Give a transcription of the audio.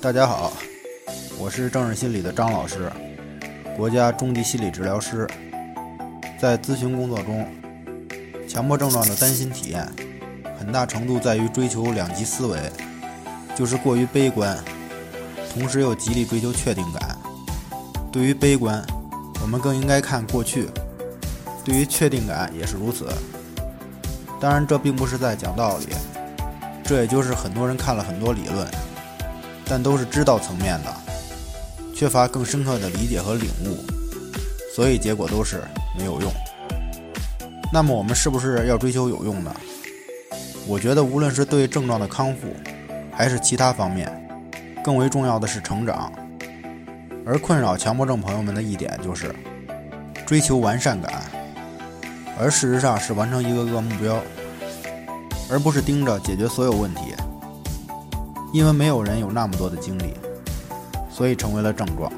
大家好，我是正视心理的张老师，国家中级心理治疗师。在咨询工作中，强迫症状的担心体验，很大程度在于追求两极思维，就是过于悲观，同时又极力追求确定感。对于悲观，我们更应该看过去；对于确定感也是如此。当然，这并不是在讲道理，这也就是很多人看了很多理论，但都是知道层面的，缺乏更深刻的理解和领悟，所以结果都是没有用。那么我们是不是要追求有用的？我觉得无论是对症状的康复，还是其他方面，更为重要的是成长。而困扰强迫症朋友们的一点就是追求完善感。而事实上是完成一个个目标，而不是盯着解决所有问题。因为没有人有那么多的精力，所以成为了症状。